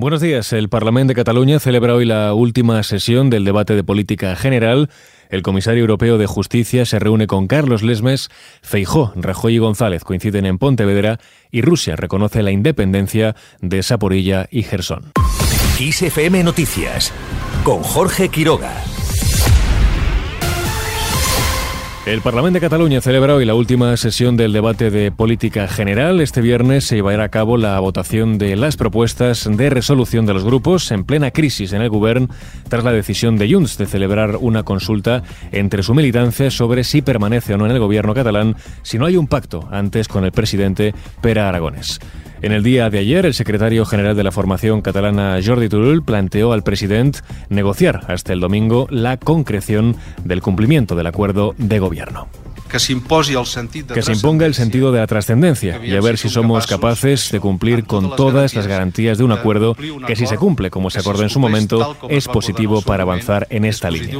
Buenos días. El Parlamento de Cataluña celebra hoy la última sesión del debate de política general. El comisario europeo de Justicia se reúne con Carlos Lesmes, Feijó, Rajoy y González coinciden en Pontevedra y Rusia reconoce la independencia de Saporilla y Gerson. XFM Noticias con Jorge Quiroga. El Parlamento de Cataluña celebra hoy la última sesión del debate de política general. Este viernes se llevará a cabo la votación de las propuestas de resolución de los grupos en plena crisis en el Gobierno tras la decisión de Junts de celebrar una consulta entre su militancia sobre si permanece o no en el gobierno catalán si no hay un pacto antes con el presidente Pera Aragones. En el día de ayer, el secretario general de la formación catalana, Jordi Turull, planteó al presidente negociar hasta el domingo la concreción del cumplimiento del acuerdo de gobierno. Que se, que se imponga el sentido de la trascendencia y a ver si somos capaces de cumplir con todas las garantías de un acuerdo que si se cumple como se acordó en su momento es positivo para avanzar en esta línea.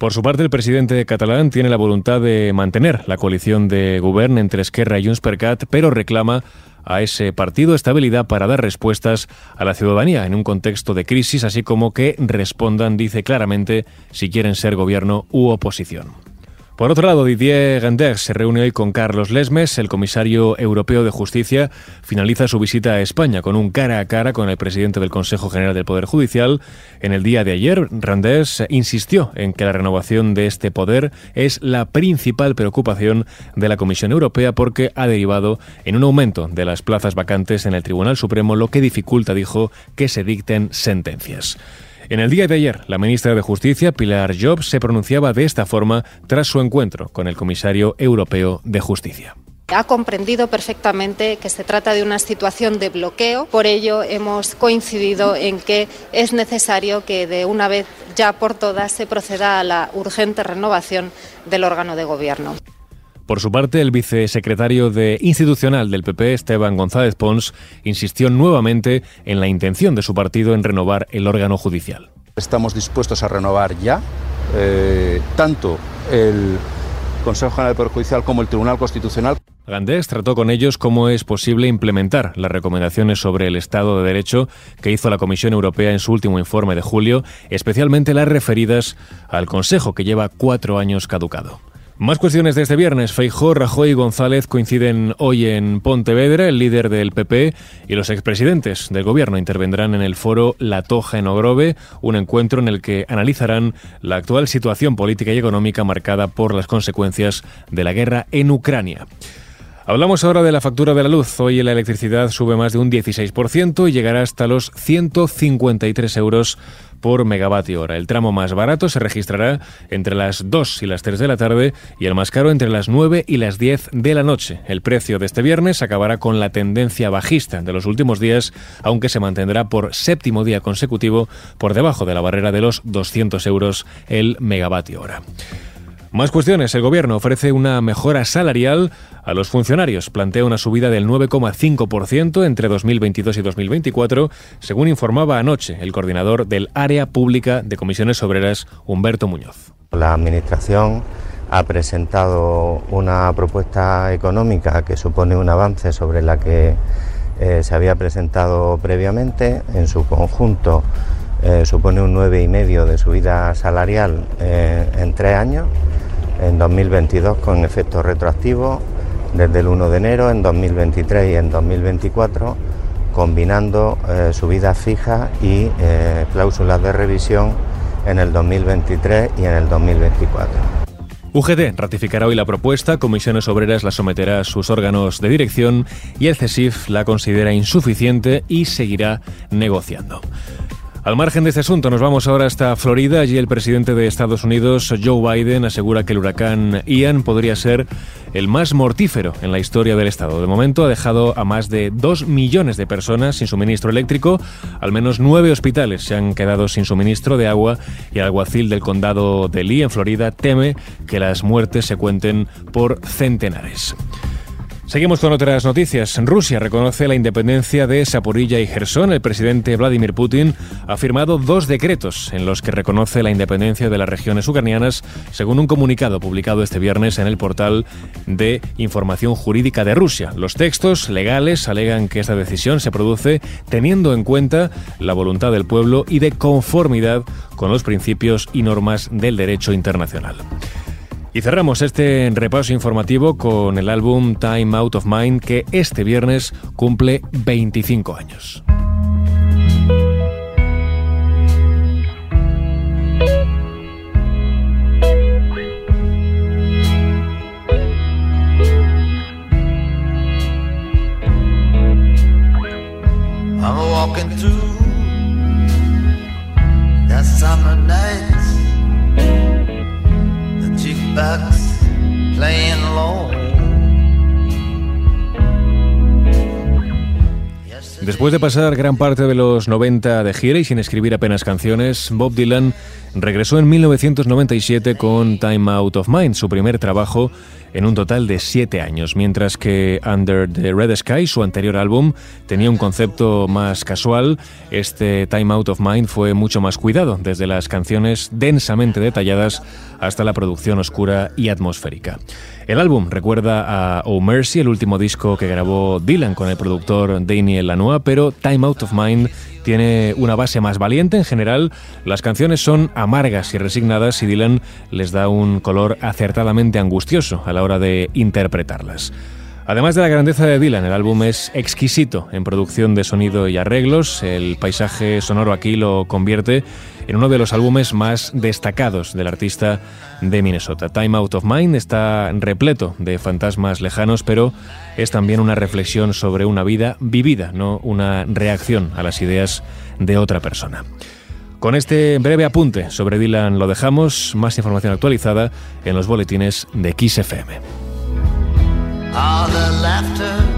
Por su parte, el presidente catalán tiene la voluntad de mantener la coalición de gobierno entre Esquerra y Junts pero reclama a ese partido estabilidad para dar respuestas a la ciudadanía en un contexto de crisis, así como que respondan, dice claramente, si quieren ser gobierno u oposición. Por otro lado, Didier Reynders se reúne hoy con Carlos Lesmes, el comisario europeo de justicia, finaliza su visita a España con un cara a cara con el presidente del Consejo General del Poder Judicial. En el día de ayer, Reynders insistió en que la renovación de este poder es la principal preocupación de la Comisión Europea porque ha derivado en un aumento de las plazas vacantes en el Tribunal Supremo, lo que dificulta, dijo, que se dicten sentencias. En el día de ayer, la ministra de Justicia, Pilar Jobs, se pronunciaba de esta forma tras su encuentro con el comisario europeo de Justicia. Ha comprendido perfectamente que se trata de una situación de bloqueo, por ello hemos coincidido en que es necesario que de una vez ya por todas se proceda a la urgente renovación del órgano de gobierno. Por su parte, el vicesecretario de institucional del PP, Esteban González Pons, insistió nuevamente en la intención de su partido en renovar el órgano judicial. Estamos dispuestos a renovar ya eh, tanto el Consejo General del Poder Judicial como el Tribunal Constitucional. Gandés trató con ellos cómo es posible implementar las recomendaciones sobre el Estado de Derecho que hizo la Comisión Europea en su último informe de julio, especialmente las referidas al Consejo que lleva cuatro años caducado. Más cuestiones de este viernes. Feijó, Rajoy y González coinciden hoy en Pontevedra. El líder del PP y los expresidentes del gobierno intervendrán en el foro La Toja en Ogrove, un encuentro en el que analizarán la actual situación política y económica marcada por las consecuencias de la guerra en Ucrania. Hablamos ahora de la factura de la luz. Hoy la electricidad sube más de un 16% y llegará hasta los 153 euros por megavatio hora. El tramo más barato se registrará entre las 2 y las 3 de la tarde y el más caro entre las 9 y las 10 de la noche. El precio de este viernes acabará con la tendencia bajista de los últimos días, aunque se mantendrá por séptimo día consecutivo por debajo de la barrera de los 200 euros el megavatio hora. Más cuestiones. El Gobierno ofrece una mejora salarial a los funcionarios. Plantea una subida del 9,5% entre 2022 y 2024, según informaba anoche el coordinador del Área Pública de Comisiones Obreras, Humberto Muñoz. La Administración ha presentado una propuesta económica que supone un avance sobre la que eh, se había presentado previamente. En su conjunto eh, supone un 9,5% de subida salarial eh, en tres años en 2022 con efecto retroactivo desde el 1 de enero, en 2023 y en 2024, combinando eh, subidas fijas y eh, cláusulas de revisión en el 2023 y en el 2024. UGT ratificará hoy la propuesta, Comisiones Obreras la someterá a sus órganos de dirección y el CESIF la considera insuficiente y seguirá negociando. Al margen de este asunto, nos vamos ahora hasta Florida. Allí el presidente de Estados Unidos, Joe Biden, asegura que el huracán Ian podría ser el más mortífero en la historia del Estado. De momento ha dejado a más de dos millones de personas sin suministro eléctrico. Al menos nueve hospitales se han quedado sin suministro de agua y el alguacil del condado de Lee, en Florida, teme que las muertes se cuenten por centenares. Seguimos con otras noticias. Rusia reconoce la independencia de Saporilla y Gerson. El presidente Vladimir Putin ha firmado dos decretos en los que reconoce la independencia de las regiones ucranianas, según un comunicado publicado este viernes en el portal de información jurídica de Rusia. Los textos legales alegan que esta decisión se produce teniendo en cuenta la voluntad del pueblo y de conformidad con los principios y normas del derecho internacional. Y cerramos este repaso informativo con el álbum Time Out of Mind que este viernes cumple 25 años. Después de pasar gran parte de los 90 de gira y sin escribir apenas canciones, Bob Dylan regresó en 1997 con Time Out of Mind, su primer trabajo en un total de siete años, mientras que Under the Red Sky, su anterior álbum, tenía un concepto más casual, este Time Out of Mind fue mucho más cuidado, desde las canciones densamente detalladas hasta la producción oscura y atmosférica. El álbum recuerda a Oh Mercy, el último disco que grabó Dylan con el productor Daniel Lanois, pero Time Out of Mind tiene una base más valiente en general. Las canciones son amargas y resignadas y Dylan les da un color acertadamente angustioso a la hora de interpretarlas. Además de la grandeza de Dylan, el álbum es exquisito en producción de sonido y arreglos. El paisaje sonoro aquí lo convierte en uno de los álbumes más destacados del artista de Minnesota. Time Out of Mind está repleto de fantasmas lejanos, pero es también una reflexión sobre una vida vivida, no una reacción a las ideas de otra persona. Con este breve apunte sobre Dylan lo dejamos. Más información actualizada en los boletines de XFM. All the laughter